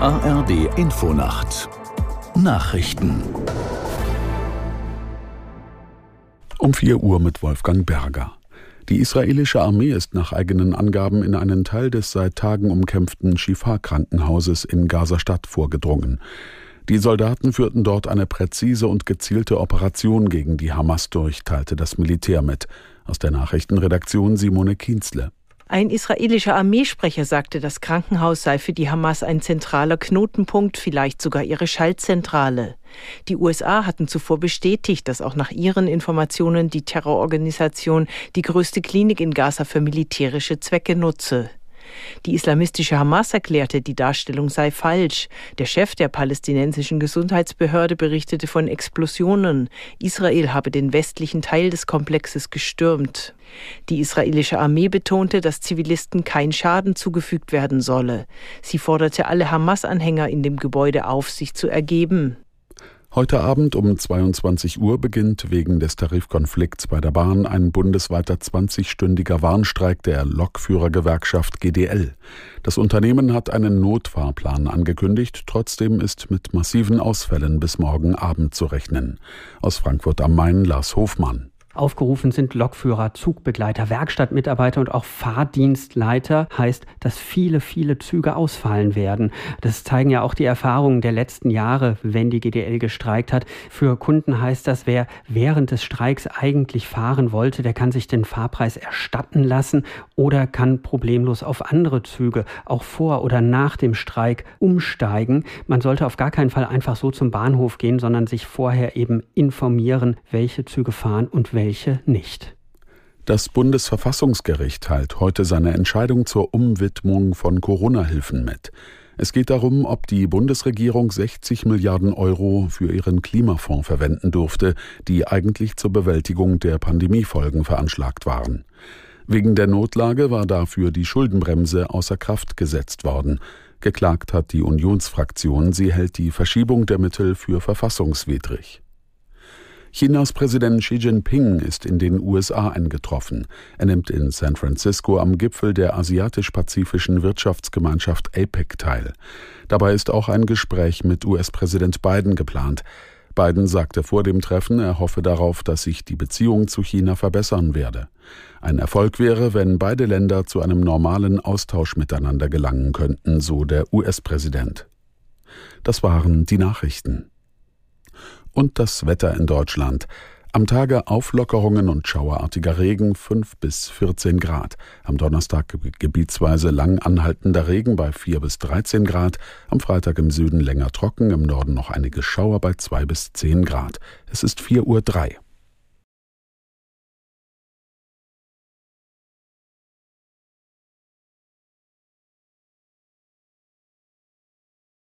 ARD Infonacht Nachrichten Um 4 Uhr mit Wolfgang Berger. Die israelische Armee ist nach eigenen Angaben in einen Teil des seit Tagen umkämpften Shifa-Krankenhauses in Gaza-Stadt vorgedrungen. Die Soldaten führten dort eine präzise und gezielte Operation gegen die Hamas durch, teilte das Militär mit. Aus der Nachrichtenredaktion Simone Kienzle. Ein israelischer Armeesprecher sagte, das Krankenhaus sei für die Hamas ein zentraler Knotenpunkt, vielleicht sogar ihre Schaltzentrale. Die USA hatten zuvor bestätigt, dass auch nach ihren Informationen die Terrororganisation die größte Klinik in Gaza für militärische Zwecke nutze. Die islamistische Hamas erklärte, die Darstellung sei falsch. Der Chef der palästinensischen Gesundheitsbehörde berichtete von Explosionen. Israel habe den westlichen Teil des Komplexes gestürmt. Die israelische Armee betonte, dass Zivilisten kein Schaden zugefügt werden solle. Sie forderte alle Hamas-Anhänger in dem Gebäude auf, sich zu ergeben. Heute Abend um 22 Uhr beginnt wegen des Tarifkonflikts bei der Bahn ein bundesweiter 20-stündiger Warnstreik der Lokführergewerkschaft GDL. Das Unternehmen hat einen Notfahrplan angekündigt, trotzdem ist mit massiven Ausfällen bis morgen Abend zu rechnen. Aus Frankfurt am Main Lars Hofmann. Aufgerufen sind Lokführer, Zugbegleiter, Werkstattmitarbeiter und auch Fahrdienstleiter. Heißt, dass viele, viele Züge ausfallen werden. Das zeigen ja auch die Erfahrungen der letzten Jahre, wenn die GDL gestreikt hat. Für Kunden heißt das, wer während des Streiks eigentlich fahren wollte, der kann sich den Fahrpreis erstatten lassen oder kann problemlos auf andere Züge auch vor oder nach dem Streik umsteigen. Man sollte auf gar keinen Fall einfach so zum Bahnhof gehen, sondern sich vorher eben informieren, welche Züge fahren und welche welche nicht. Das Bundesverfassungsgericht teilt heute seine Entscheidung zur Umwidmung von Corona-Hilfen mit. Es geht darum, ob die Bundesregierung 60 Milliarden Euro für ihren Klimafonds verwenden durfte, die eigentlich zur Bewältigung der Pandemiefolgen veranschlagt waren. Wegen der Notlage war dafür die Schuldenbremse außer Kraft gesetzt worden. Geklagt hat die Unionsfraktion, sie hält die Verschiebung der Mittel für verfassungswidrig. Chinas Präsident Xi Jinping ist in den USA eingetroffen. Er nimmt in San Francisco am Gipfel der asiatisch-pazifischen Wirtschaftsgemeinschaft APEC teil. Dabei ist auch ein Gespräch mit US-Präsident Biden geplant. Biden sagte vor dem Treffen, er hoffe darauf, dass sich die Beziehung zu China verbessern werde. Ein Erfolg wäre, wenn beide Länder zu einem normalen Austausch miteinander gelangen könnten, so der US-Präsident. Das waren die Nachrichten und das Wetter in Deutschland. Am Tage Auflockerungen und schauerartiger Regen 5 bis 14 Grad. Am Donnerstag gebietsweise lang anhaltender Regen bei 4 bis 13 Grad. Am Freitag im Süden länger trocken, im Norden noch einige Schauer bei 2 bis 10 Grad. Es ist 4 Uhr 3.